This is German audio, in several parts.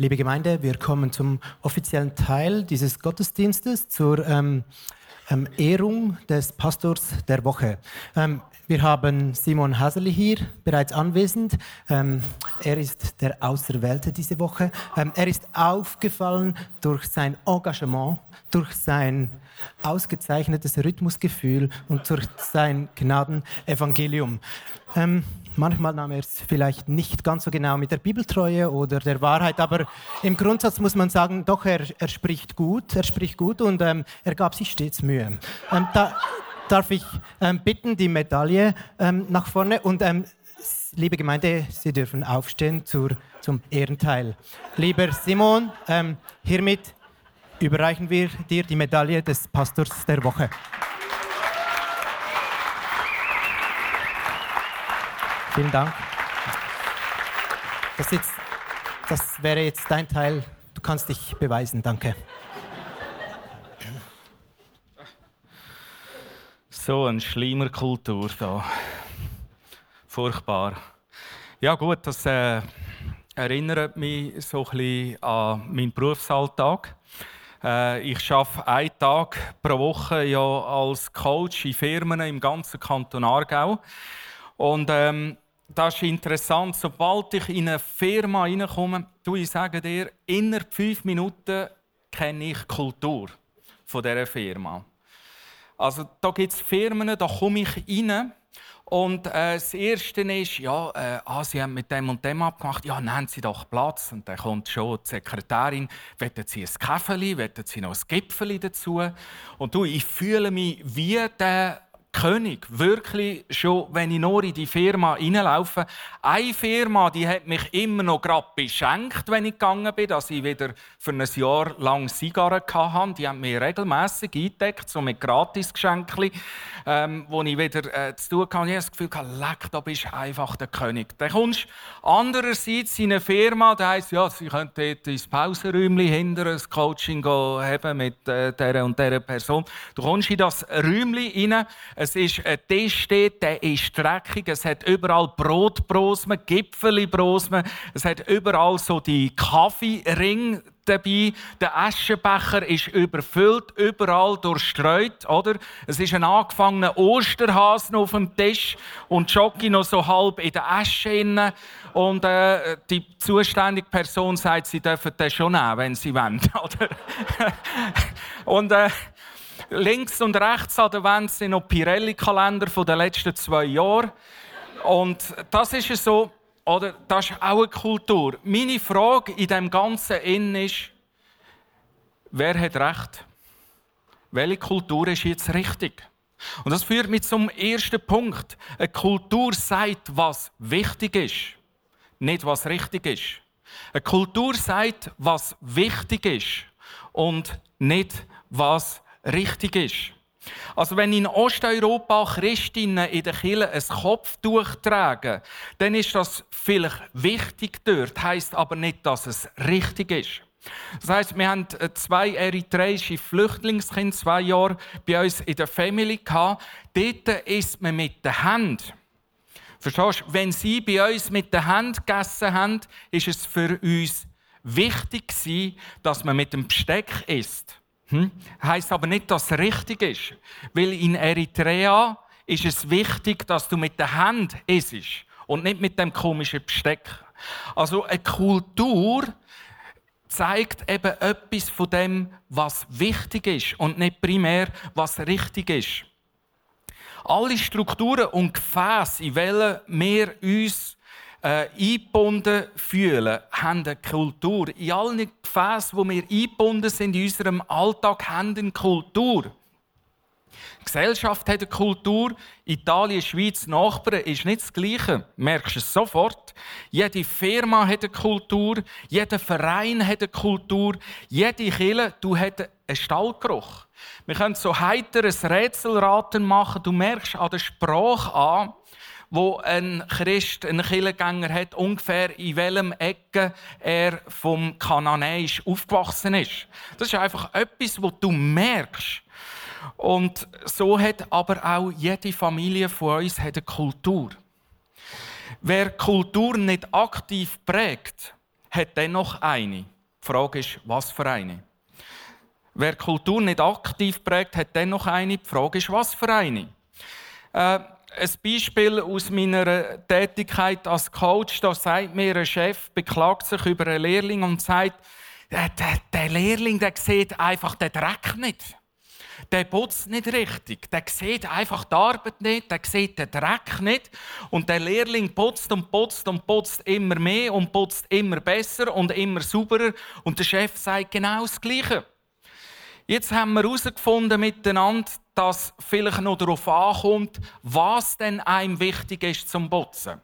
Liebe Gemeinde, wir kommen zum offiziellen Teil dieses Gottesdienstes zur ähm, ähm, Ehrung des Pastors der Woche. Ähm, wir haben Simon Haseli hier bereits anwesend. Ähm, er ist der Auserwählte diese Woche. Ähm, er ist aufgefallen durch sein Engagement, durch sein ausgezeichnetes Rhythmusgefühl und durch sein Gnadenevangelium. Ähm, Manchmal nahm er es vielleicht nicht ganz so genau mit der Bibeltreue oder der Wahrheit, aber im Grundsatz muss man sagen, doch, er, er spricht gut, er spricht gut und ähm, er gab sich stets Mühe. Ähm, da darf ich ähm, bitten, die Medaille ähm, nach vorne und ähm, liebe Gemeinde, Sie dürfen aufstehen zur, zum Ehrenteil. Lieber Simon, ähm, hiermit überreichen wir dir die Medaille des Pastors der Woche. Vielen Dank. Das, jetzt, das wäre jetzt dein Teil. Du kannst dich beweisen. Danke. So eine Schleimerkultur da. Furchtbar. Ja gut, das äh, erinnert mich so ein bisschen an meinen Berufsalltag. Äh, ich arbeite einen Tag pro Woche ja als Coach in Firmen im ganzen Kanton Aargau. Und ähm, das ist interessant. Sobald ich in eine Firma reinkomme, du, ich sage dir, innerhalb fünf Minuten kenne ich die Kultur dieser Firma. Also da gibt es Firmen, da komme ich rein und äh, das Erste ist, ja, äh, ah, Sie haben mit dem und dem abgemacht, ja, nehmen Sie doch Platz. Und dann kommt schon die Sekretärin, wollen Sie ein Käferli, wollen Sie noch ein Gipfeli dazu? Und du, ich fühle mich wie der König, wirklich schon, wenn ich nur in die Firma reinlaufe. Eine Firma, die hat mich immer noch gerade beschenkt, wenn ich gegangen bin, dass ich wieder für ein Jahr lang Zigarren hatte. Die haben mir regelmässig eingedeckt, so mit Gratisgeschenken, ähm, wo ich wieder äh, zu tun hatte. Ich habe das Gefühl, leck, da bist du einfach der König. Dann kommst du andererseits in eine Firma, da heisst, ja, sie können dort ins Pausenräumchen hinter ein Coaching haben mit äh, dieser und dieser Person. Du kommst in das Räumchen rein, es ist ein Tisch dort, der ist dreckig. Es hat überall Brotbrosmen, Gipfelbrosmen. Es hat überall so die Kaffeering dabei. Der Aschenbecher ist überfüllt, überall durchstreut, oder? Es ist ein angefangener Osterhasen auf dem Tisch und Jockey noch so halb in der Asche inne. Und äh, die zuständige Person sagt, sie dürfen das schon nehmen, wenn sie wollen, oder? und äh, Links und rechts an der Wand sind noch Pirelli-Kalender der letzten zwei Jahre. Und das ist so, oder das ist auch eine Kultur. Meine Frage in dem Ganzen Innen ist, wer hat Recht? Welche Kultur ist jetzt richtig? Und das führt mich zum ersten Punkt. Eine Kultur sagt, was wichtig ist, nicht was richtig ist. Eine Kultur sagt, was wichtig ist und nicht was richtig ist. Also wenn in Osteuropa Christinnen in der Kirche ein Kopftuch tragen, dann ist das vielleicht wichtig dort, heißt aber nicht, dass es richtig ist. Das heißt, wir haben äh, zwei eritreische Flüchtlingskinder zwei Jahre bei uns in der Family gehabt. Dort isst man mit der Hand. Verstehst du? Wenn sie bei uns mit der Hand gegessen haben, ist es für uns wichtig dass man mit dem Besteck isst. Hm? Heißt aber nicht, dass es richtig ist. Weil in Eritrea ist es wichtig, dass du mit der Hand isst und nicht mit dem komischen Besteck. Also eine Kultur zeigt eben etwas von dem, was wichtig ist und nicht primär, was richtig ist. Alle Strukturen und Gefäße, in welchen wir uns äh, eingebunden fühlen, haben eine Kultur. In allen Gefäßen, wo wir eingebunden sind in unserem Alltag, haben eine Kultur. Die Gesellschaft hat eine Kultur. Italien, Schweiz, Nachbarn ist nicht das Gleiche. Du merkst es sofort. Jede Firma hat eine Kultur. Jeder Verein hat eine Kultur. Jede Kille, du hat einen Stallgeruch. Wir können so heiteres Rätselraten machen. Du merkst an der Sprache an, wo ein Christ, ein Kirchengänger hat, ungefähr in welchem Ecke er vom Kananäisch aufgewachsen ist. Das ist einfach etwas, wo du merkst. Und so hat aber auch jede Familie von uns eine Kultur. Wer Kultur nicht aktiv prägt, hat dennoch eine. Die Frage ist, was für eine? Wer Kultur nicht aktiv prägt, hat dennoch eine. Die Frage ist, was für eine? Äh, ein Beispiel aus meiner Tätigkeit als Coach, da sagt mir ein Chef, beklagt sich über einen Lehrling und sagt, der, der, Lehrling, der sieht einfach den Dreck nicht. Der putzt nicht richtig. Der sieht einfach die Arbeit nicht, der sieht den Dreck nicht. Und der Lehrling putzt und putzt und putzt immer mehr und putzt immer besser und immer sauberer. Und der Chef sagt genau das Gleiche. Jetzt haben wir herausgefunden miteinander, dass vielleicht noch darauf ankommt, was denn einem wichtig ist zum Putzen.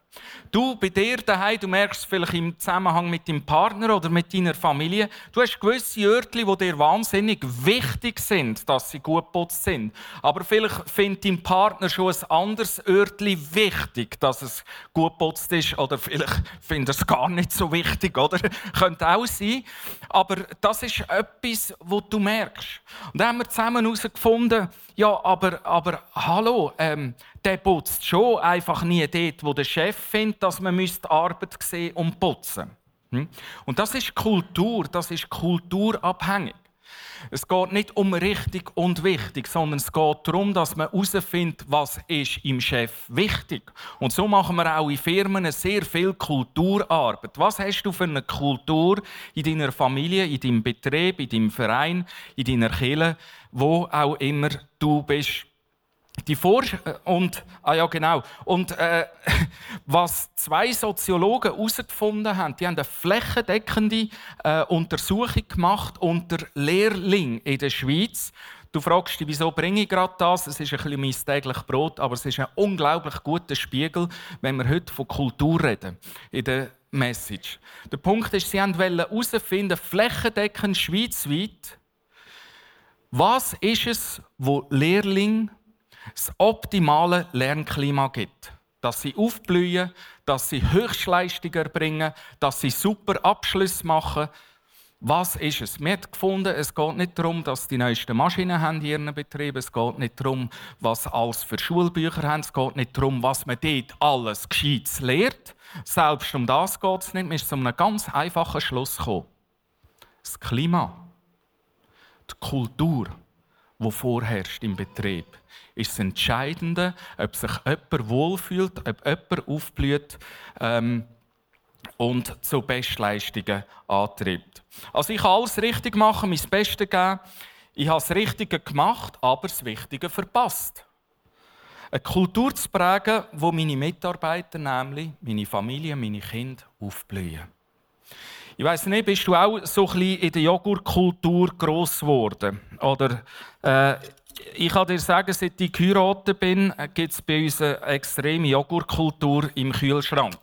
Du bei dir daheim, du merkst vielleicht im Zusammenhang mit deinem Partner oder mit deiner Familie, du hast gewisse Örtchen, die dir wahnsinnig wichtig sind, dass sie gut putzt sind. Aber vielleicht findet dein Partner schon ein anderes Örtchen wichtig, dass es gut putzt ist. Oder vielleicht findet er es gar nicht so wichtig, oder? Könnte auch sein. Aber das ist etwas, was du merkst. Und da haben wir zusammen herausgefunden, ja, aber, aber hallo, ähm, der putzt schon einfach nie dort, wo der Chef findet, dass man die Arbeit sehen und putzen hm? Und das ist Kultur, das ist kulturabhängig. Es geht nicht um richtig und wichtig, sondern es geht darum, dass man herausfindet, was ist im Chef wichtig. Und so machen wir auch in Firmen sehr viel Kulturarbeit. Was hast du für eine Kultur in deiner Familie, in deinem Betrieb, in deinem Verein, in deiner Kirche, wo auch immer du bist? Die Vor und ah ja genau und äh, was zwei Soziologen herausgefunden haben, die haben eine flächendeckende äh, Untersuchung gemacht unter Lehrlingen in der Schweiz. Du fragst dich, wieso bringe ich gerade das? Es ist ein bisschen mein tägliches Brot, aber es ist ein unglaublich guter Spiegel, wenn wir heute von Kultur reden in der Message. Der Punkt ist, sie wollten herausfinden, flächendeckend schweizweit, was ist es, wo Lehrlinge das optimale Lernklima gibt. Dass sie aufblühen, dass sie Höchstleistungen erbringen, dass sie super Abschlüsse machen. Was ist es? Wir haben gefunden, es geht nicht darum, dass die neuesten Maschinen haben in ihren Betrieben Es geht nicht darum, was alles für Schulbücher haben. Es geht nicht darum, was man dort alles Gescheites lehrt. Selbst um das geht es nicht. Wir sind zu einem ganz einfachen Schluss gekommen. Das Klima, die Kultur, die vorherrscht im Betrieb, ist das Entscheidende, ob sich jemand wohlfühlt, ob jemand aufblüht ähm, und zu Bestleistungen antreibt. Also ich kann alles richtig machen, mein Bestes geben. Ich habe das Richtige gemacht, aber das Wichtige verpasst. Eine Kultur zu prägen, wo meine Mitarbeiter, nämlich meine Familie, meine Kinder aufblühen. Ich weiß nicht, bist du auch so ein bisschen in der Joghurtkultur gross geworden? Oder äh, ich kann dir sagen, seit ich geheiratet bin, gibt es bei uns eine extreme Joghurtkultur im Kühlschrank.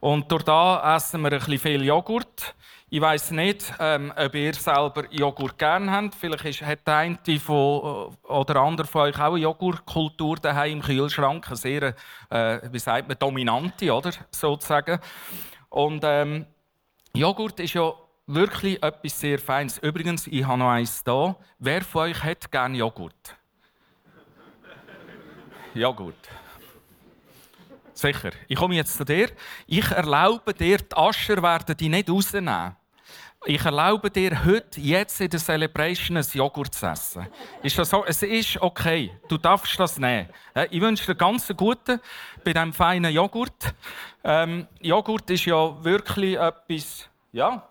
Und durch da essen wir ein bisschen viel Joghurt. Ich weiß nicht, ähm, ob ihr selber Joghurt gerne habt. Vielleicht hat der eine von, äh, oder andere von euch auch eine Joghurtkultur daheim im Kühlschrank. Eine sehr, äh, wie sagt man, dominante, oder? Sozusagen. Und ähm, Joghurt ist ja wirklich etwas sehr Feines. Übrigens, ich habe noch eins da. Wer von euch hat gerne Joghurt? Joghurt. Sicher. Ich komme jetzt zu dir. Ich erlaube dir, die Ascher werden die nicht rausnehmen. Ich erlaube dir heute, jetzt in der Celebration ein Joghurt zu essen. Ist das so? Es ist okay. Du darfst das nehmen. Ich wünsche dir ganz guten bei diesem feinen Joghurt. Ähm, Joghurt ist ja wirklich etwas, ja,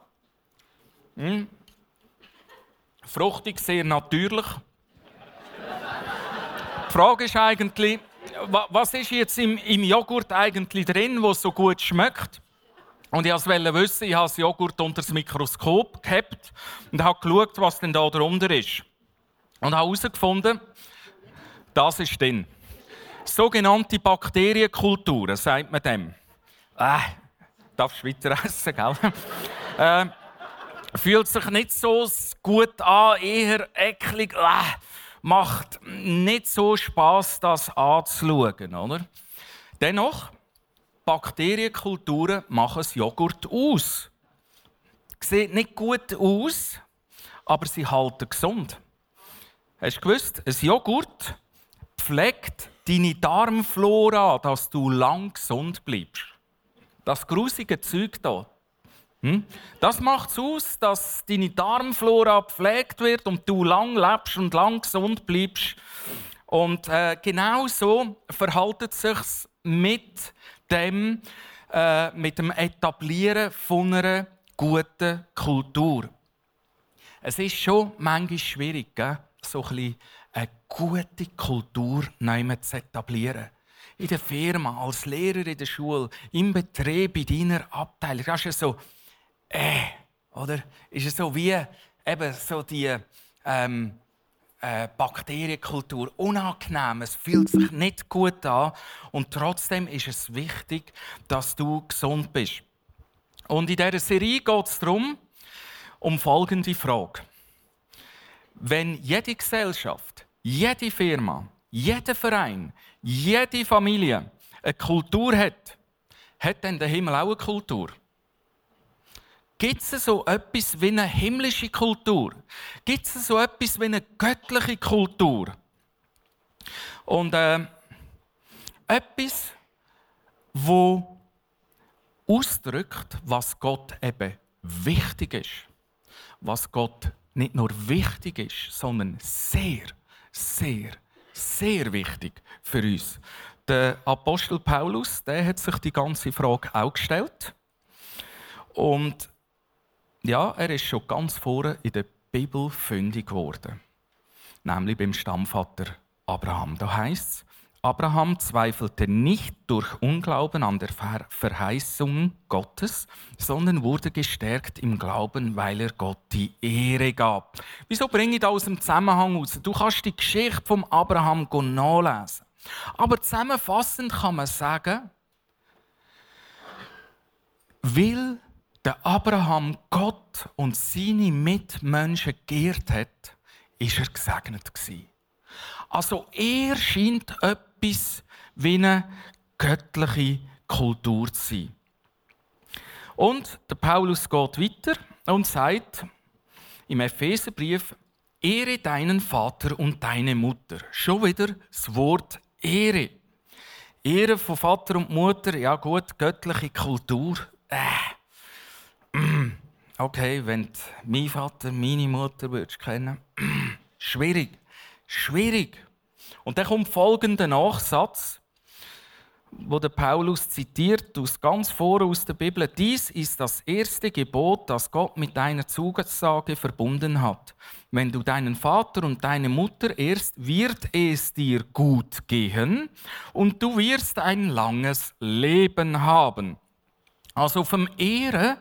hm? Fruchtig, sehr natürlich. Die Frage ist eigentlich, was ist jetzt im, im Joghurt eigentlich drin, was so gut schmeckt? Und ich wollte wissen, ich habe das Joghurt unter das Mikroskop gehabt und habe geschaut, was denn da drunter ist. Und habe herausgefunden, Das ist drin. Sogenannte Bakterienkulturen, sagt man dem. Äh, du weiter essen, gell? äh, fühlt sich nicht so gut an, eher eklig. Äh, macht nicht so Spaß, das anzuschauen, oder? Dennoch, Bakterienkulturen machen das Joghurt aus. Sieht nicht gut aus, aber sie halten gesund. Hast du gewusst, ein Joghurt pflegt deine Darmflora, dass du lang gesund bleibst. Das grusige Zeug hier. Hm? Das macht es aus, dass deine Darmflora gepflegt wird und du lang lebst und lang gesund bleibst. Und äh, genau so verhält es sich mit dem, äh, mit dem Etablieren von einer guten Kultur. Es ist schon manchmal schwierig, gell? so ein eine gute Kultur zu etablieren in der Firma, als Lehrer in der Schule, im Betrieb, in deiner Abteilung. Das ist so, äh, oder? Ist es so wie eben so die ähm, äh, Bakterienkultur unangenehm. Es fühlt sich nicht gut an und trotzdem ist es wichtig, dass du gesund bist. Und in dieser Serie geht es darum, um folgende Frage. Wenn jede Gesellschaft, jede Firma, jeder Verein, jede Familie eine Kultur hat, hat dann der Himmel auch eine Kultur? Gibt es so etwas wie eine himmlische Kultur? Gibt es so etwas wie eine göttliche Kultur? Und äh, etwas, wo ausdrückt, was Gott eben wichtig ist. Was Gott nicht nur wichtig ist, sondern sehr, sehr sehr wichtig für uns. Der Apostel Paulus, der hat sich die ganze Frage auch gestellt. Und ja, er ist schon ganz vorne in der Bibel fündig geworden. Nämlich beim Stammvater Abraham. Da heißt es, Abraham zweifelte nicht durch Unglauben an der Verheißung Gottes, sondern wurde gestärkt im Glauben, weil er Gott die Ehre gab. Wieso bringe ich das aus dem Zusammenhang raus? Du kannst die Geschichte vom Abraham nachlesen. Aber zusammenfassend kann man sagen, weil der Abraham Gott und seine Mitmenschen geehrt hat, ist er gesegnet gewesen. Also er scheint etwas wie eine göttliche Kultur zu sein. Und der Paulus geht weiter und sagt im Epheserbrief, Ehre deinen Vater und deine Mutter. Schon wieder das Wort Ehre. Ehre von Vater und Mutter, ja gut, göttliche Kultur. Äh. Okay, wenn du meinen Vater, meine Mutter würdest kennen, schwierig. Schwierig. Und dann kommt folgender Nachsatz, wo der Paulus zitiert, aus ganz vor aus der Bibel. Dies ist das erste Gebot, das Gott mit deiner Zusage verbunden hat. Wenn du deinen Vater und deine Mutter ehrst, wird es dir gut gehen und du wirst ein langes Leben haben. Also vom Ehren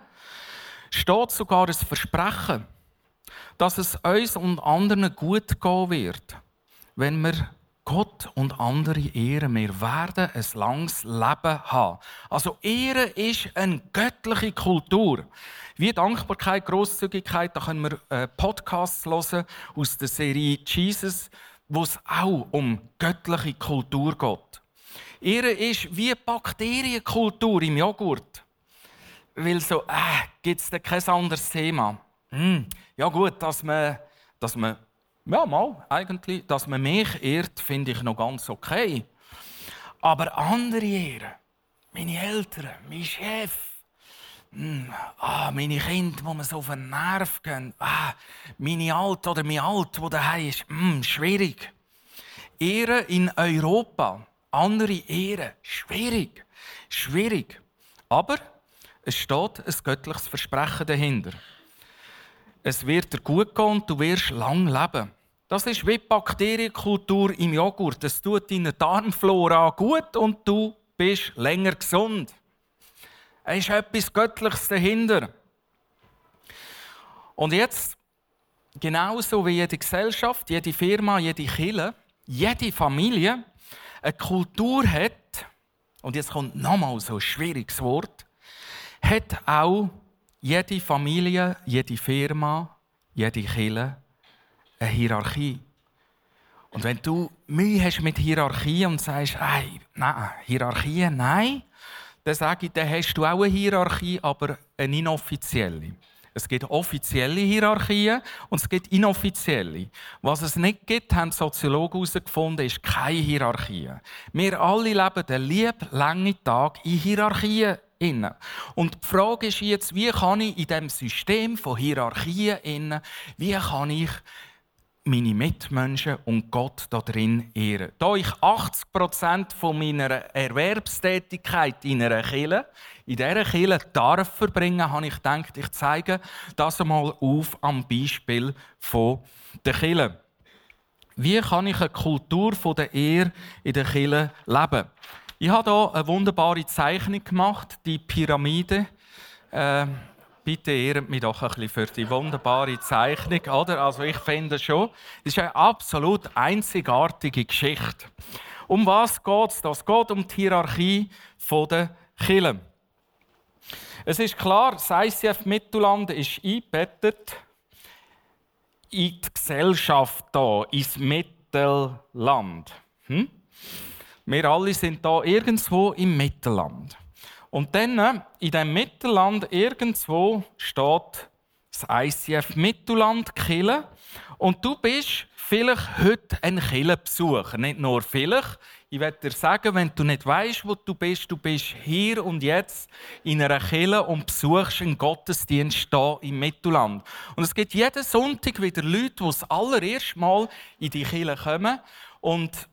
steht sogar das Versprechen dass es uns und anderen gut gehen wird, wenn wir Gott und andere ehren. Wir werden ein langes Leben haben. Also Ehre ist eine göttliche Kultur. Wie Dankbarkeit, Großzügigkeit, da können wir äh, Podcasts hören aus der Serie Jesus, wo es auch um göttliche Kultur geht. Ehre ist wie Bakterienkultur im Joghurt. Weil so, äh, gibt es da kein anderes Thema. Hm, ja gut, dass man, dass man, ja mal, eigentlich, dass man mich ehrt, finde ich noch ganz okay. Aber andere ehren, meine Eltern, mein Chef, hm, ah, meine Kinder, die mir so auf den Nerv gehen, ah, meine Alte oder mein Alt, wo daheim ist, hm, schwierig. Ehren in Europa, andere ehren, schwierig, schwierig. Aber es steht ein göttliches Versprechen dahinter es wird dir gut gehen und du wirst lang leben. Das ist wie Bakterienkultur im Joghurt. Es tut deiner Darmflora gut und du bist länger gesund. Es ist etwas Göttliches dahinter. Und jetzt, genauso wie jede Gesellschaft, jede Firma, jede Kille, jede Familie eine Kultur hat, und jetzt kommt nochmal so ein schwieriges Wort, hat auch jede Familie, jede Firma, jede Kirche eine Hierarchie. Und wenn du Mühe hast mit Hierarchie und sagst, hey, nein, Hierarchie, nein, dann sage ich, dann hast du auch eine Hierarchie, aber eine inoffizielle. Es gibt offizielle Hierarchien und es gibt inoffizielle. Was es nicht gibt, haben Soziologen herausgefunden, ist keine Hierarchie. Wir alle leben den lieb langen Tag in Hierarchien. Und die Frage ist jetzt, wie kann ich in diesem System von Hierarchien, wie kann ich meine Mitmenschen und Gott da drin ehren. Da ich 80 Prozent von meiner Erwerbstätigkeit in einer Kirche, in dieser Kirche darf verbringen, habe ich gedacht, ich zeige das einmal auf am Beispiel von der Kirche. Wie kann ich eine Kultur der Ehre in der Kirche leben? Ich habe hier eine wunderbare Zeichnung gemacht, die Pyramide. Äh, bitte ehrt mich doch ein bisschen für die wunderbare Zeichnung, oder? Also ich finde schon, es ist eine absolut einzigartige Geschichte. Um was geht es? Es geht um die Hierarchie der Kirche. Es ist klar, das ICF Mittelland ist eingebettet in die Gesellschaft hier, ins Mittelland. Hm? Wir alle sind da irgendwo im Mittelland. Und dann äh, in dem Mittelland irgendwo steht das ICF Mittelland Kille. Und du bist vielleicht heute ein Killenbesucher. Nicht nur vielleicht. Ich werde dir sagen, wenn du nicht weißt, wo du bist, du bist hier und jetzt in einer Kille und besuchst einen Gottesdienst hier im Mittelland. Und es gibt jeden Sonntag wieder Leute, die das allererste Mal in die Kille kommen und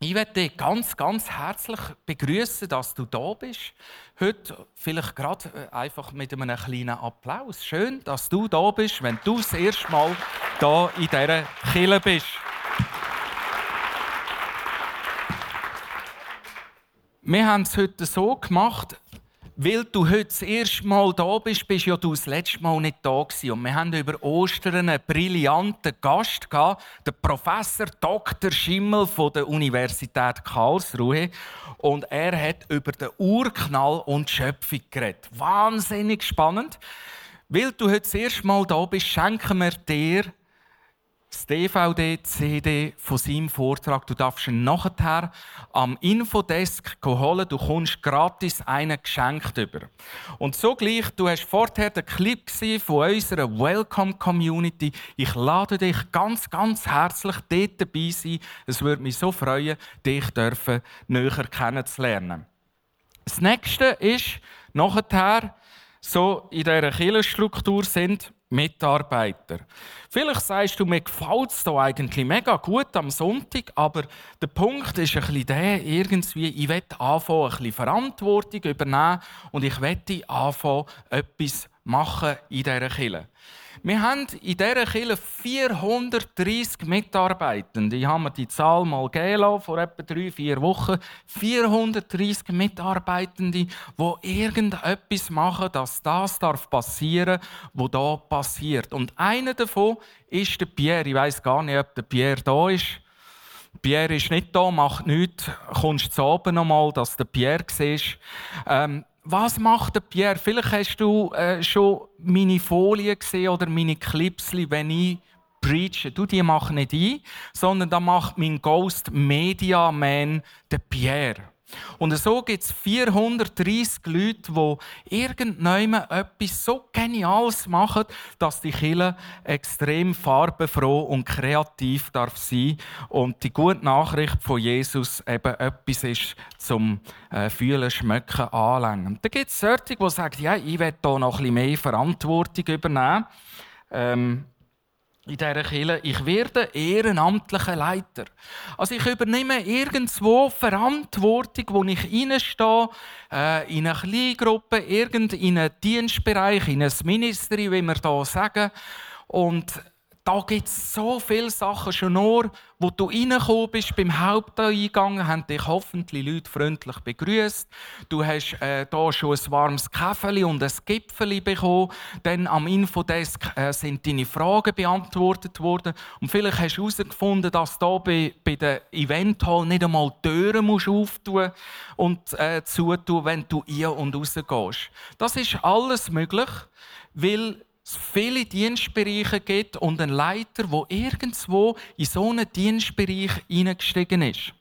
ich möchte dich ganz, ganz herzlich begrüßen, dass du da bist. Heute vielleicht gerade äh, einfach mit einem kleinen Applaus. Schön, dass du da bist, wenn du das erste Mal da in dieser Kille bist. Wir haben es heute so gemacht, weil du heute das erste Mal da bist, bist ja du das letzte Mal nicht da gewesen. Und wir haben über Ostern einen brillanten Gast gehabt, den Professor Dr. Schimmel von der Universität Karlsruhe. Und er hat über den Urknall und die Schöpfung geredet. Wahnsinnig spannend. Weil du heute das erste Mal da bist, schenken wir dir das DVD, CD von seinem Vortrag. Du darfst ihn nachher am Infodesk holen. Du kommst gratis einen geschenkt über. Und so gleich, du hast vorher den Clip von unserer Welcome Community. Ich lade dich ganz, ganz herzlich dort dabei sein. Es würde mich so freuen, dich dürfen näher kennenzulernen. Das nächste ist, nachher, so in dieser Kirchenstruktur sind Mitarbeiter. Vielleicht sagst du, mir gefällt es hier eigentlich mega gut am Sonntag, aber der Punkt ist ein bisschen der, irgendwie, ich will anfangen, ein bisschen Verantwortung übernehmen und ich will anfangen, etwas machen in dieser Kirche. Wir haben in dieser Kirche 430 Mitarbeitende. Ich habe mir die Zahl mal gegeben vor etwa drei, vier Wochen. 430 Mitarbeitende, die irgendetwas machen, dass das passieren darf, was hier passiert. Und einer davon ist der Pierre. Ich weiß gar nicht, ob der Pierre da ist. Pierre ist nicht da, macht nichts. Kommst zu oben noch mal, dass der Pierre siehst. Ähm, was macht der Pierre? Vielleicht hast du äh, schon meine Folien gesehen oder meine Clips, wenn ich preache. Du, die mache nicht ein, sondern da macht mein Ghost Media Man, der Pierre. Und so gibt es 430 Leute, die irgendjemand etwas so Geniales machen, dass die Kille extrem farbenfroh und kreativ darf sein und die gute Nachricht von Jesus eben etwas ist zum äh, Fühlen, Schmecken, Anlängen. Da gibt es solche, die sagen, ja, ich will hier noch ein bisschen mehr Verantwortung übernehmen. Ähm, in dieser Kirche, ich werde ehrenamtlicher Leiter. Also ich übernehme irgendwo Verantwortung, wo ich reinstehe, äh, in eine Kleingruppe, in einen Dienstbereich, in ein Ministry, wie wir hier sagen. Und da gibt es so viele Sachen. Schon nur, wo du reingekommen bist beim Haupteingang, haben dich hoffentlich Leute freundlich begrüßt. Du hast äh, schon ein warmes Kaffee und ein Gipfeli bekommen. Dann am Infodesk äh, sind deine Fragen beantwortet worden. Und vielleicht hast du herausgefunden, dass du bei, bei der Eventhall nicht einmal Türen musst und äh, zutun, wenn du ein- und rausgehst. Das ist alles möglich, weil es viele Dienstbereiche gibt und ein Leiter, der irgendwo in so einen Dienstbereich hineingestiegen ist.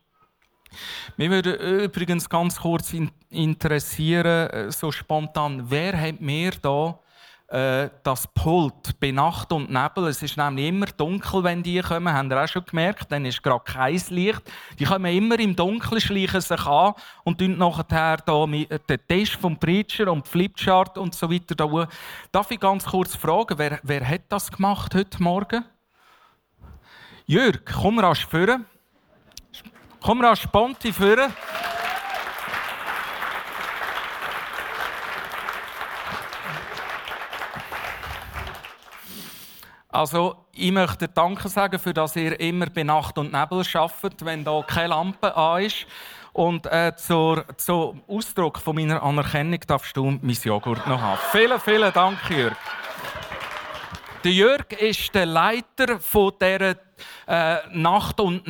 Mich würde übrigens ganz kurz interessieren, äh, so spontan, wer hat mir da äh, das Pult bei Nacht und Nebel. Es ist nämlich immer dunkel, wenn die kommen. Habt ihr auch schon gemerkt? Dann ist gerade kein Licht. Die kommen immer im Dunkeln, schleichen sich an und tun nachher da mit den Test vom Preacher und Flipchart und so weiter. Da. Darf ich ganz kurz fragen, wer, wer hat das gemacht heute Morgen? Jürg, komm rasch führen. Komm rasch Sponti führen. Also, ich möchte Danke sagen, für dass ihr immer bei Nacht und Nebel arbeitet, wenn da keine Lampe an ist. Und äh, zur, zum Ausdruck von meiner Anerkennung darfst du mein Joghurt noch haben. Vielen, vielen Dank, Jörg. Der Jörg ist der Leiter von dieser äh, Nacht- und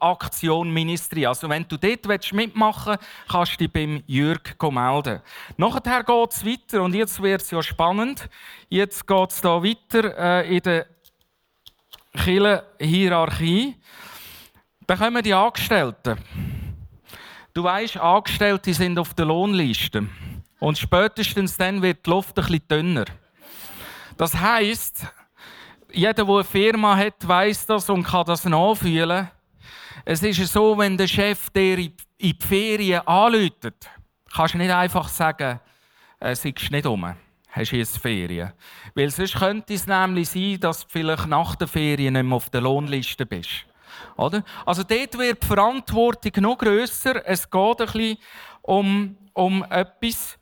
Nebel-Dunkel-Aktion Ministry. Also wenn du dort mitmachen willst, kannst du dich beim Jörg melden. Nachher geht es weiter und jetzt wird es ja spannend. Jetzt geht es hier weiter äh, in der Hierarchie. Dann kommen die Angestellten. Du weißt, Angestellte sind auf der Lohnliste. Und spätestens dann wird die Luft ein bisschen dünner. Das heisst, jeder, der eine Firma hat, weiß das und kann das nachfühlen. Es ist so, wenn der Chef dir in die Ferien anläutet, kannst du nicht einfach sagen, äh, sitzt nicht um, hast jetzt Ferien. Weil sonst könnte es nämlich sein, dass du vielleicht nach der Ferien nicht mehr auf der Lohnliste bist. Oder? Also dort wird die Verantwortung noch grösser. Es geht ein bisschen um, um etwas.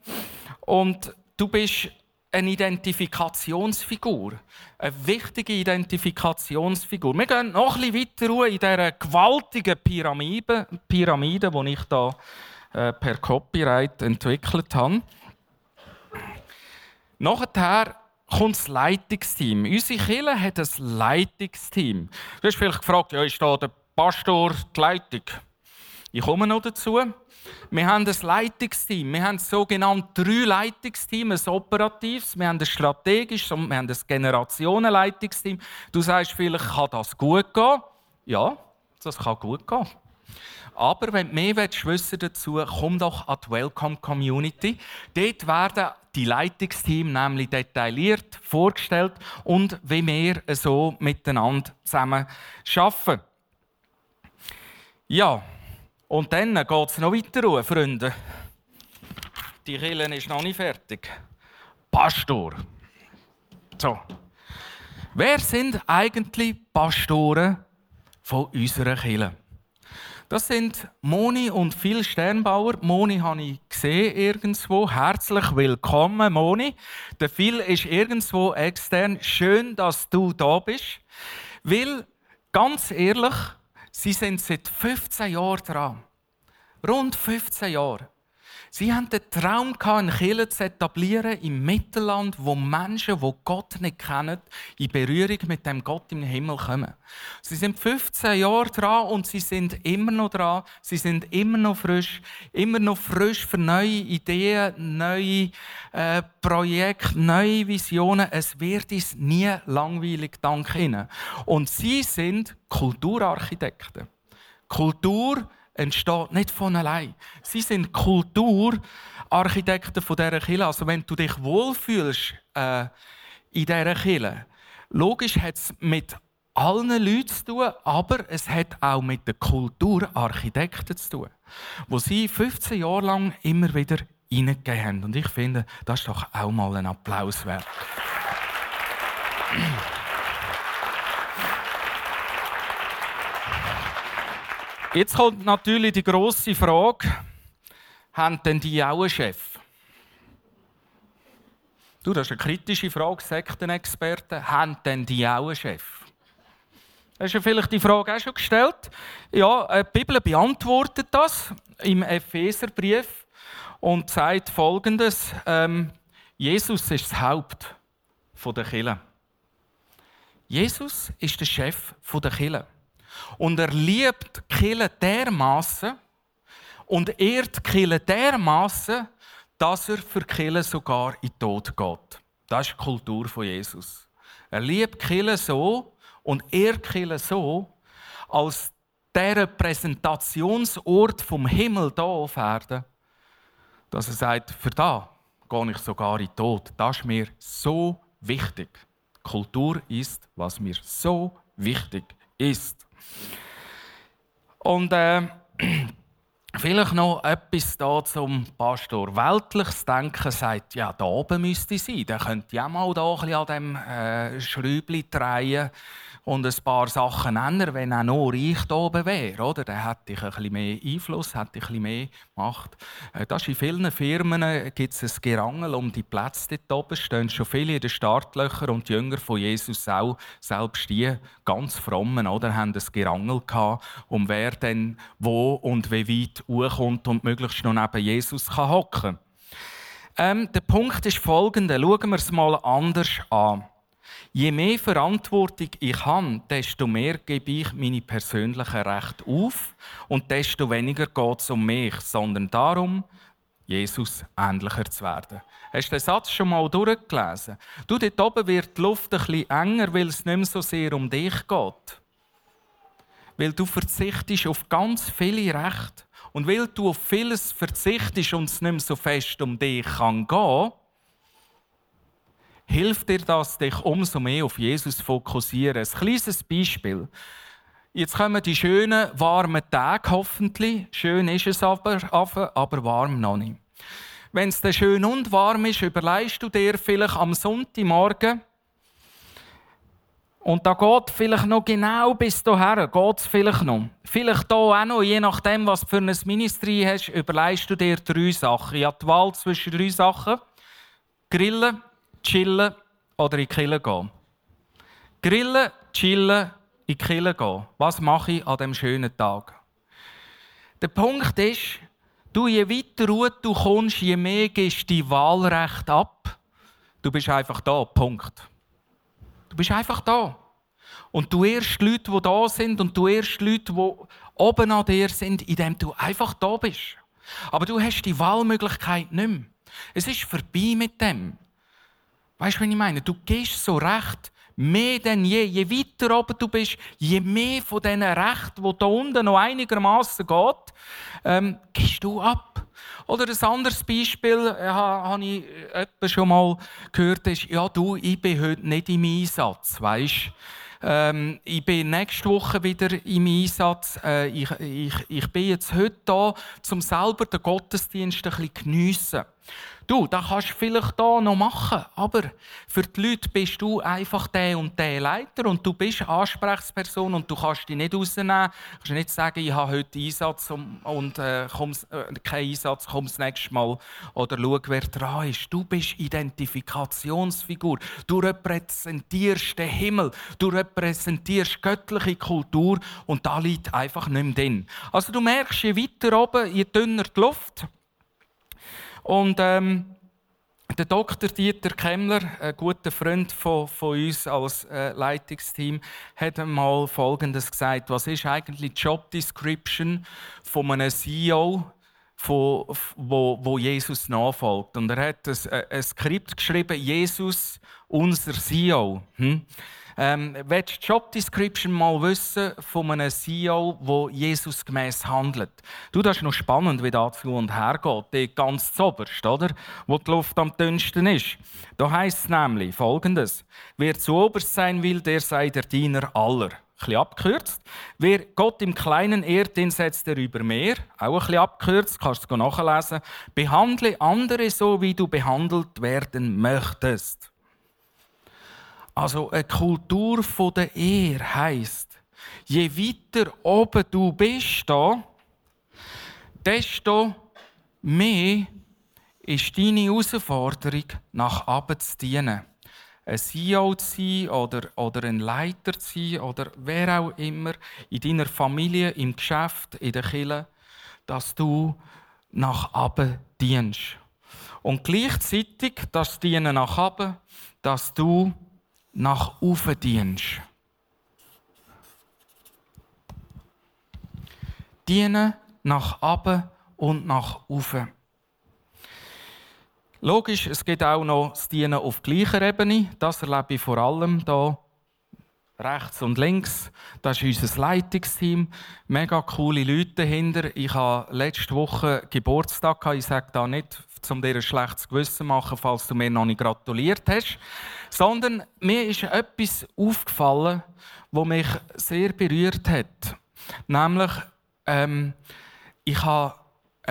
Und du bist eine Identifikationsfigur. Eine wichtige Identifikationsfigur. Wir gehen noch bisschen weiter in dieser gewaltigen Pyramide, Pyramide die ich hier äh, per Copyright entwickelt habe. Nachher kommt das Leitungsteam. Unsere Kirche hat ein Leitungsteam. Du hast vielleicht gefragt, ja, ist da der Pastor die Leitung? Ich komme noch dazu. Wir haben ein Leitungsteam. Wir haben sogenannte drei Leitungsteams, ein operatives, wir haben ein strategisches und wir haben ein Generationenleitungsteam. Du sagst vielleicht, kann das gut gehen? Ja, das kann gut gehen. Aber wenn du mehr wissen dazu komm doch an die Welcome Community. Dort werden die Leitungsteams nämlich detailliert vorgestellt und wie wir so miteinander zusammen arbeiten. Ja, und dann geht es noch weiter, Freunde. Die Kille ist noch nicht fertig. Pastor. So. Wer sind eigentlich Pastoren von unserer Kille? Das sind Moni und Phil Sternbauer. Moni habe ich gesehen irgendwo. Herzlich willkommen, Moni. Der Phil ist irgendwo extern. Schön, dass du da bist. Weil, ganz ehrlich, Sie sind seit 15 Jahren dran. Rund 15 Jahre. Sie haben den Traum, eine Kirche zu etablieren im Mittelland, wo Menschen, die Gott nicht kennen, in Berührung mit dem Gott im Himmel kommen. Sie sind 15 Jahre dran und sie sind immer noch dran. Sie sind immer noch frisch, immer noch frisch für neue Ideen, neue äh, Projekte, neue Visionen. Es wird uns nie langweilig, dank ihnen. Und sie sind Kulturarchitekten. Kultur entsteht nicht von allein. Sie sind Kulturarchitekten von dieser Kirche. Also wenn du dich wohlfühlst äh, in dieser Kirche, logisch hat es mit allen Leuten zu tun, aber es hat auch mit den Kulturarchitekten zu tun, wo sie 15 Jahre lang immer wieder hineingegeben haben. Und ich finde, das ist doch auch mal ein Applaus wert. Jetzt kommt natürlich die große Frage: Haben denn die auch einen Chef? Du, das ist eine kritische Frage, Sektenexperten. Haben denn die auch einen Chef? Hast du vielleicht die Frage auch schon gestellt? Ja, äh, die Bibel beantwortet das im Epheserbrief und sagt Folgendes: ähm, Jesus ist das Haupt der Kirche. Jesus ist der Chef der Kirche. Und er liebt Kirche dermaßen und ehrt Kirche dermaßen, dass er für Kirche sogar in den Tod geht. Das ist die Kultur von Jesus. Er liebt Kirche so und ehrt Kirche so, als der Präsentationsort vom Himmel hier auf Erden, dass er sagt, für da gehe ich sogar in den Tod. Das ist mir so wichtig. Kultur ist, was mir so wichtig ist. Und äh, Vielleicht noch etwas da zum Pastor. Weltliches Denken sagt, ja, da oben müsste ich sein. Der könnte ja mal da ein an dem äh, Schräubchen drehen und ein paar Sachen ändern, wenn er nur ich da oben wäre. Oder? Dann hätte ich ein bisschen mehr Einfluss, hätte ich ein bisschen mehr Macht. Äh, das in vielen Firmen äh, gibt es ein Gerangel um die Plätze dort oben. stehen schon viele in den Startlöchern und die Jünger von Jesus auch, selbst die ganz frommen, oder, haben ein Gerangel gehabt, um wer denn wo und wie weit hochkommt und möglichst noch neben Jesus kann hocken ähm, Der Punkt ist folgender. Schauen wir es mal anders an. Je mehr Verantwortung ich habe, desto mehr gebe ich meine persönlichen Rechte auf und desto weniger geht es um mich, sondern darum, Jesus ähnlicher zu werden. Hast du den Satz schon mal durchgelesen? Du, dort oben wird die Luft ein bisschen enger, weil es nicht mehr so sehr um dich geht. Weil du verzichtest auf ganz viele Rechte. Und weil du auf vieles verzichtest und es nicht mehr so fest um dich kann gehen hilft dir das, dich umso mehr auf Jesus zu fokussieren. Ein kleines Beispiel. Jetzt kommen die schönen, warmen Tage hoffentlich. Schön ist es aber, aber warm noch nicht. Wenn es dann schön und warm ist, überleist du dir vielleicht am Sonntagmorgen, und da geht vielleicht noch genau bis dahin, geht es vielleicht noch. Vielleicht hier auch noch, je nachdem, was du für ein Ministry hast, überleist du dir drei Sachen. Ich habe die Wahl zwischen drei Sachen. Grillen, chillen oder in die Kille gehen. Grillen, chillen, in die Kille gehen. Was mache ich an diesem schönen Tag? Der Punkt ist, du, je weiter du kommst, je mehr gehst du dein Wahlrecht ab. Du bist einfach da. Punkt. Du bist einfach da. Und du erst Leute, die da sind, und du erst Leute, die oben an dir sind, indem du einfach da bist. Aber du hast die Wahlmöglichkeit nicht mehr. Es ist vorbei mit dem. Weißt du, was ich meine? Du gehst so recht mehr denn je. Je weiter oben du bist, je mehr von diesen Rechten, die da unten noch einigermaßen geht, ähm, gehst du ab. Oder ein anderes Beispiel, äh, habe ich schon mal gehört, ist, ja du, ich bin heute nicht im Einsatz, weißt ähm, ich bin nächste Woche wieder im Einsatz. Äh, ich, ich, ich bin jetzt heute da, um selber den Gottesdienst ein bisschen geniessen. Du, das kannst du vielleicht hier noch machen, aber für die Leute bist du einfach der und der Leiter und du bist Ansprechperson und du kannst dich nicht rausnehmen. Du kannst nicht sagen, ich habe heute Einsatz und, und äh, äh, keinen Einsatz, komm das nächste Mal. Oder schau, wer dran ist. Du bist Identifikationsfigur. Du repräsentierst den Himmel. Du repräsentierst göttliche Kultur und da liegt einfach nicht mehr drin. Also du merkst, je weiter oben, je dünner die Luft, und ähm, der Dr. Dieter Kemmler, ein guter Freund von, von uns als äh, Leitungsteam, hat einmal Folgendes gesagt: Was ist eigentlich die Job Description von einem CEO, von, wo, wo Jesus nachfolgt? Und er hat ein, äh, ein Skript geschrieben: Jesus, unser CEO. Hm? Ähm, willst du die Job Description mal wissen von einem CEO, der Jesus gemäß handelt? Du, das ist noch spannend, wie das zu und her geht. Die ganz zoberst, oder? Wo die Luft am dünnsten ist. Da heißt es nämlich folgendes: Wer zu oberst sein will, der sei der Diener aller. Ein bisschen abgekürzt. Wer Gott im Kleinen ehrt, den setzt er über mehr. Auch ein bisschen abgekürzt, kannst du nachlesen. Behandle andere so, wie du behandelt werden möchtest. Also eine Kultur der Ehre heisst, je weiter oben du bist, da, desto mehr ist deine Herausforderung, nach oben zu dienen. Ein CEO zu sein oder, oder ein Leiter zu sein oder wer auch immer in deiner Familie, im Geschäft, in der Kirche, dass du nach oben dienst. Und gleichzeitig das Dienen nach oben, dass du nach oben dienst. Dienen nach oben und nach oben. Logisch, es gibt auch noch das Dienen auf gleicher Ebene. Das erlebe ich vor allem hier rechts und links. Das ist unser Leitungsteam. Mega coole Leute dahinter. Ich hatte letzte Woche Geburtstag. Ich sage da nicht, um dir ein schlechtes Gewissen zu machen, falls du mir noch nicht gratuliert hast. Sondern mir ist etwas aufgefallen, das mich sehr berührt hat. Nämlich, ähm, ich habe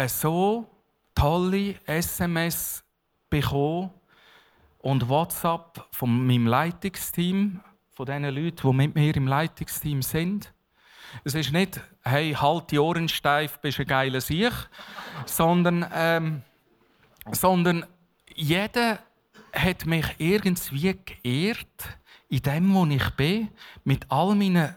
so tolle SMS bekommen und WhatsApp von meinem Leitungsteam, von den Leuten, die mit mir im Leitungsteam sind. Es ist nicht, hey, halt die Ohren steif, bist ein geiler Sieg, sondern, ähm, sondern jeder hat mich irgendwie geehrt, in dem, wo ich bin, mit all meinen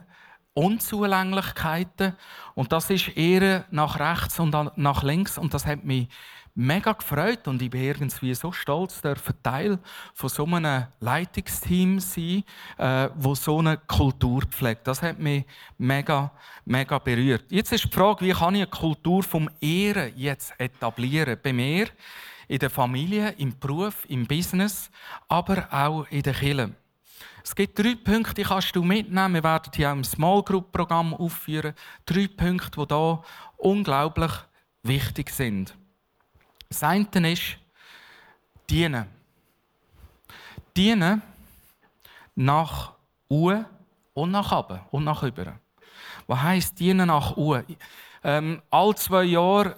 Unzulänglichkeiten. Und das ist eher nach rechts und nach links. Und das hat mich mega gefreut und ich bin irgendwie so stolz, der Teil von so einem Leitungsteam sein, äh, wo so eine Kultur pflegt. Das hat mich mega, mega berührt. Jetzt ist die Frage, wie kann ich eine Kultur vom Ehren jetzt etablieren? Bei mir, in der Familie, im Beruf, im Business, aber auch in der Kirche. Es gibt drei Punkte, die kannst du mitnehmen. Wir werden hier im Small Group Programm aufführen. Drei Punkte, die hier unglaublich wichtig sind. Das eine ist dienen. Dienen nach oben und nach oben und nach über. Was heisst dienen nach oben? Ähm, all zwei Jahre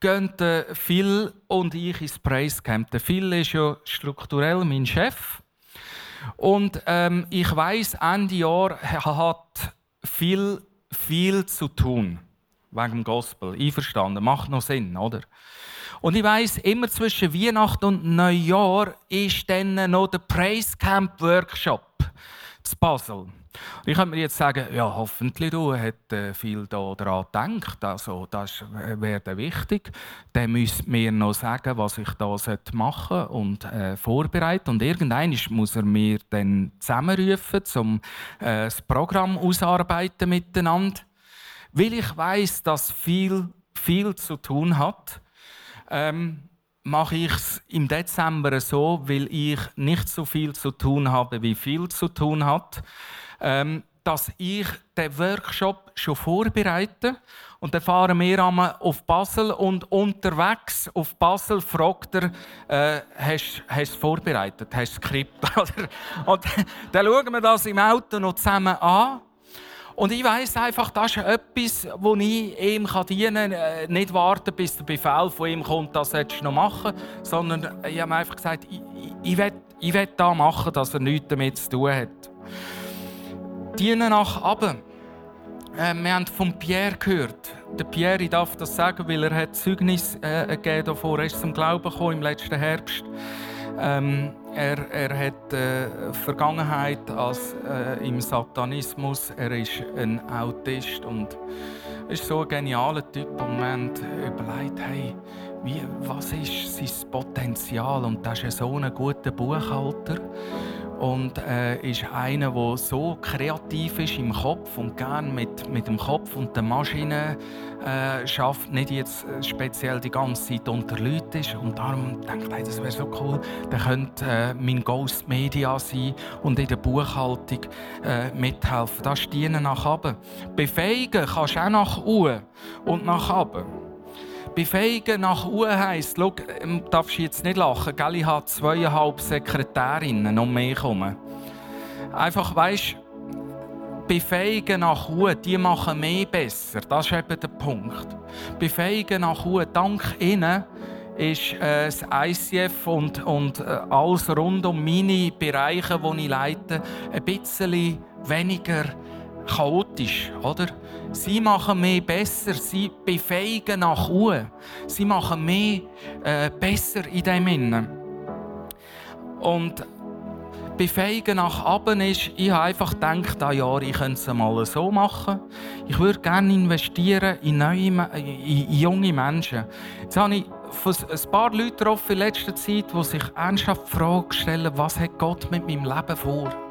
gehen Phil und ich ins Praise Camp. Der Phil ist ja strukturell mein Chef. Und ähm, ich weiß, Ende Jahr hat viel, viel zu tun wegen dem Gospel. Einverstanden, macht noch Sinn, oder? Und ich weiß, immer zwischen Weihnachten und Neujahr ist dann noch der Praise Camp Workshop zu Basel. Ich könnte mir jetzt sagen, ja, hoffentlich du hat äh, viel daran gedacht. Also, das wäre wichtig. Dann müsste mir noch sagen, was ich da machen sollte und äh, vorbereiten. Und irgendwann muss er mir dann zusammenrufen, um äh, das Programm ausarbeiten miteinander. Weil ich weiß, dass viel, viel zu tun hat ähm, mache ich es im Dezember so, weil ich nicht so viel zu tun habe, wie viel zu tun hat, ähm, dass ich den Workshop schon vorbereite. Und dann fahren wir auf Basel und unterwegs auf Basel fragt er, äh, hast du es vorbereitet, hast du Skript? und dann schauen wir das im Auto noch zusammen an. Und ich weiß einfach, das ist etwas, wo ich ihm dienen kann. Äh, nicht warten, bis der Befehl von ihm kommt, das solltest du noch machen. Sondern ich habe einfach gesagt, ich, ich, ich will das machen, dass er nichts damit zu tun hat. Dienen nach Abend. Äh, wir haben von Pierre gehört. Der Pierre, ich darf das sagen, weil er hat Zeugnis äh, gegeben davor. Er ist zum Glauben gekommen im letzten Herbst. Ähm, er, er hat äh, Vergangenheit als, äh, im Satanismus. Er ist ein Autist und ist so ein genialer Typ. Und wir haben überlegt, hey, wie, was ist sein Potenzial? Und das ist so ein guter Buchhalter und äh, ist einer, der so kreativ ist im Kopf und gerne mit, mit dem Kopf und der Maschine äh, nicht jetzt äh, speziell die ganze Zeit unter Leuten ist. Und darum denkt ich, das wäre so cool, der könnte äh, mein Ghost Media sein und in der Buchhaltung äh, mithelfen. Das ist Dienen nach oben. Befähigen kannst du auch nach oben und nach oben. Befähigen nach Uhr heisst, schau, ähm, darfst du jetzt nicht lachen, gell? ich habe zweieinhalb Sekretärinnen um mich herum. Einfach, weißt befähigen nach Uhr, die machen mehr besser. Das ist eben der Punkt. Befähigen nach Uhr, dank ihnen ist äh, das ICF und, und äh, alles rund um meine Bereiche, die ich leite, ein bisschen weniger chaotisch, oder? Sie machen mehr besser, sie befähigen nach oben. Sie machen mehr äh, besser in dem Innen. Und befähigen nach oben ist, ich habe einfach gedacht, ah ja, ich könnte es mal so machen. Ich würde gerne investieren in, neue, in junge Menschen. Jetzt habe ich ein paar Leute getroffen in letzter Zeit, die sich ernsthaft die Frage stellen, was hat Gott mit meinem Leben vor?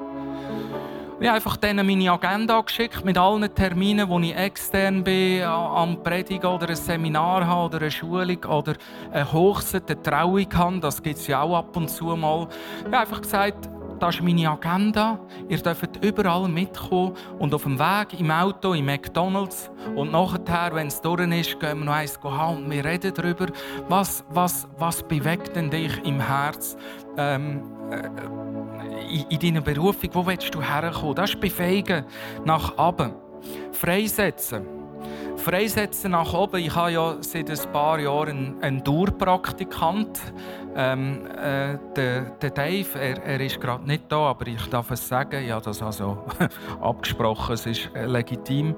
Ich einfach denen meine Agenda geschickt mit allen Terminen, wo ich extern bin, am Predigen oder ein Seminar habe oder eine Schulung oder eine Hochzeit, eine Trauung habe. Das gibt es ja auch ab und zu mal. Ich habe einfach gesagt, das ist meine Agenda. Ihr dürft überall mitkommen und auf dem Weg im Auto, im McDonalds und nachher, wenn es durch ist, gehen wir noch eins haben und wir reden darüber, was, was, was bewegt denn dich im Herz ähm, äh, in, in deiner Berufung? Wo willst du herkommen? Das ist Befähigen nach oben. Freisetzen. Freisetzen nach oben. Ich habe ja seit ein paar Jahren einen Dauerpraktikant. Ähm, äh, der, der, Dave, er, er ist gerade nicht da, aber ich darf es sagen. Ich habe das also abgesprochen, es ist äh, legitim.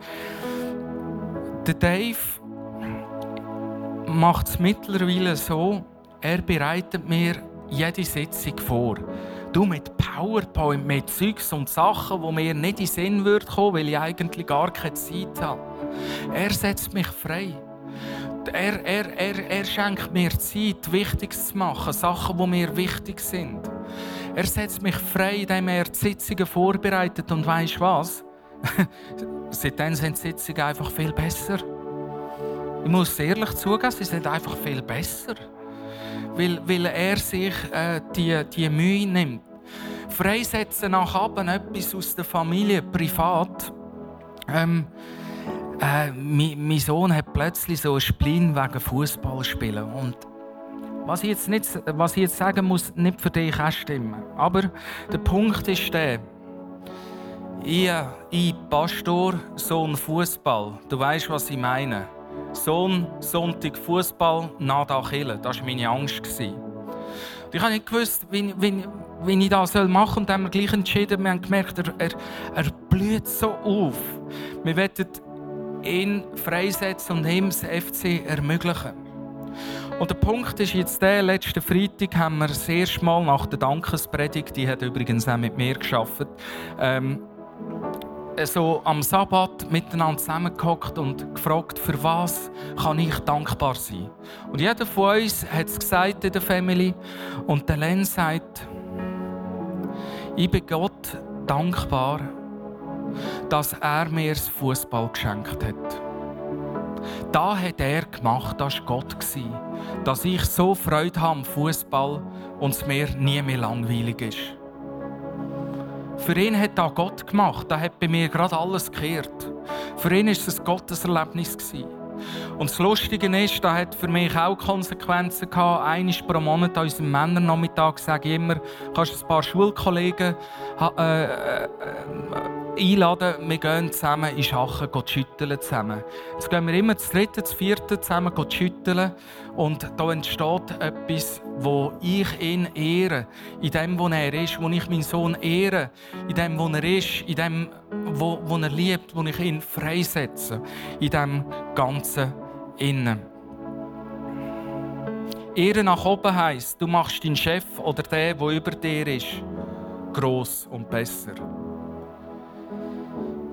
Der Dave macht es mittlerweile so, er bereitet mir jede Sitzung vor. Du mit PowerPoint, mit Zeugs und Sachen, die mir nicht in den Sinn würden kommen, weil ich eigentlich gar keine Zeit habe. Er setzt mich frei. Er, er, er, er schenkt mir Zeit, Wichtiges zu machen, Sachen, die mir wichtig sind. Er setzt mich frei, indem er die Sitzungen vorbereitet. Und weißt was? Seitdem sind die Sitzungen einfach viel besser. Ich muss ehrlich zugeben, sie sind einfach viel besser. Weil, weil er sich äh, die, die Mühe nimmt. Freisetzen nach Abend etwas aus der Familie, privat. Ähm, äh, mein, mein, Sohn hat plötzlich so ein Spleen wegen Fußballspielen und was ich, jetzt nicht, was ich jetzt sagen muss, nicht für dich auch stimmen. Aber der Punkt ist der, ich, ich Pastor, Sohn Fußball. Du weißt, was ich meine. Sohn, Sonntag Fußball, nada Kille. Das war meine Angst. Ich habe nicht gewusst, wie, wie, wie ich das machen soll. Und dann haben wir gleich entschieden, wir haben gemerkt, er, er, er blüht so auf. Wir wollen ihn freisetzen und ihm das FC ermöglichen. Und der Punkt ist jetzt der, letzten Freitag haben wir das erste Mal nach der Dankespredigt, die hat übrigens auch mit mir geschafft, ähm, so am Sabbat miteinander zusammengehockt und gefragt, für was kann ich dankbar sein? Und jeder von uns hat es gesagt in der Family. Und der Len sagt, ich bin Gott dankbar, dass er mir das Fußball geschenkt hat. Da hat er gemacht, das war Gott. Dass ich so Freude habe am Fußball und es mir nie mehr langweilig ist. Für ihn hat da Gott gemacht. Da hat bei mir gerade alles gekehrt. Für ihn war es ein Gotteserlebnis. Und das Lustige ist, da hat für mich auch Konsequenzen gehabt. Einmal pro Monat an unserem Männernachmittag sage ich immer, kannst du ein paar Schulkollegen äh, äh, einladen, wir gehen zusammen in Schachen schütteln zusammen. Jetzt gehen wir immer das dritte, das vierte zusammen schütteln und da entsteht etwas, wo ich ihn ehre, in dem, wo er ist, wo ich meinen Sohn ehre, in dem, wo er ist, in dem, wo, wo er liebt, wo ich ihn freisetze, in dem ganzen Innen. Ehre nach oben heisst, du machst deinen Chef oder der, der über dir ist, groß und besser.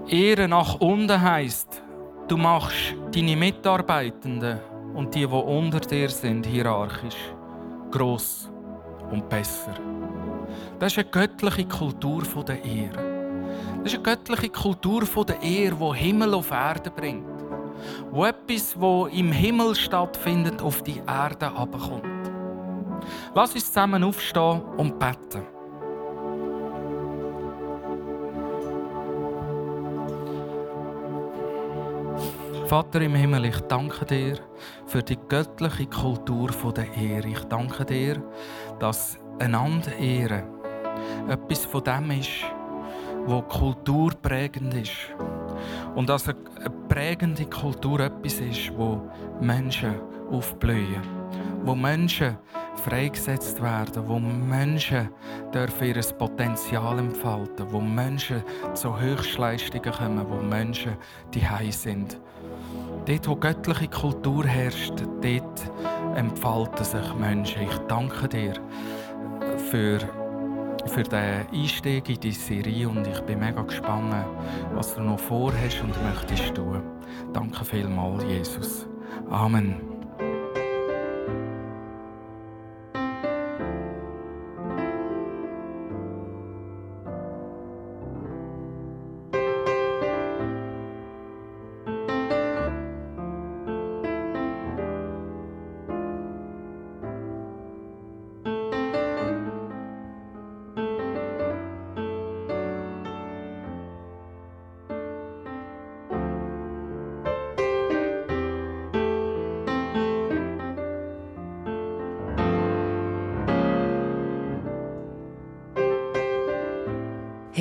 Ehre nach unten heisst, du machst deine Mitarbeitenden und die, die unter dir sind, hierarchisch, gross und besser. Das ist eine göttliche Kultur der Ehre. Das ist eine göttliche Kultur der Ehre, die Himmel auf Erde bringt. Wo etwas, wo im Himmel stattfindet, auf die Erde abkommt. Lass uns zusammen aufstehen und beten. Vater im Himmel, ich danke dir für die göttliche Kultur der Ehre. Ich danke dir, dass einander Ehre etwas von dem ist, wo kulturprägend ist. Und dass eine prägende Kultur etwas ist, wo Menschen aufblühen. Wo Menschen freigesetzt werden, wo Menschen dürfen ihr Potenzial entfalten, wo Menschen zu Höchstleistungen kommen, wo Menschen die sind. Dort, wo göttliche Kultur herrscht, dort entfalten sich Menschen. Ich danke dir für, für den Einstieg in die Serie und ich bin mega gespannt, was du noch vorhast und möchtest tun. Danke vielmals, Jesus. Amen.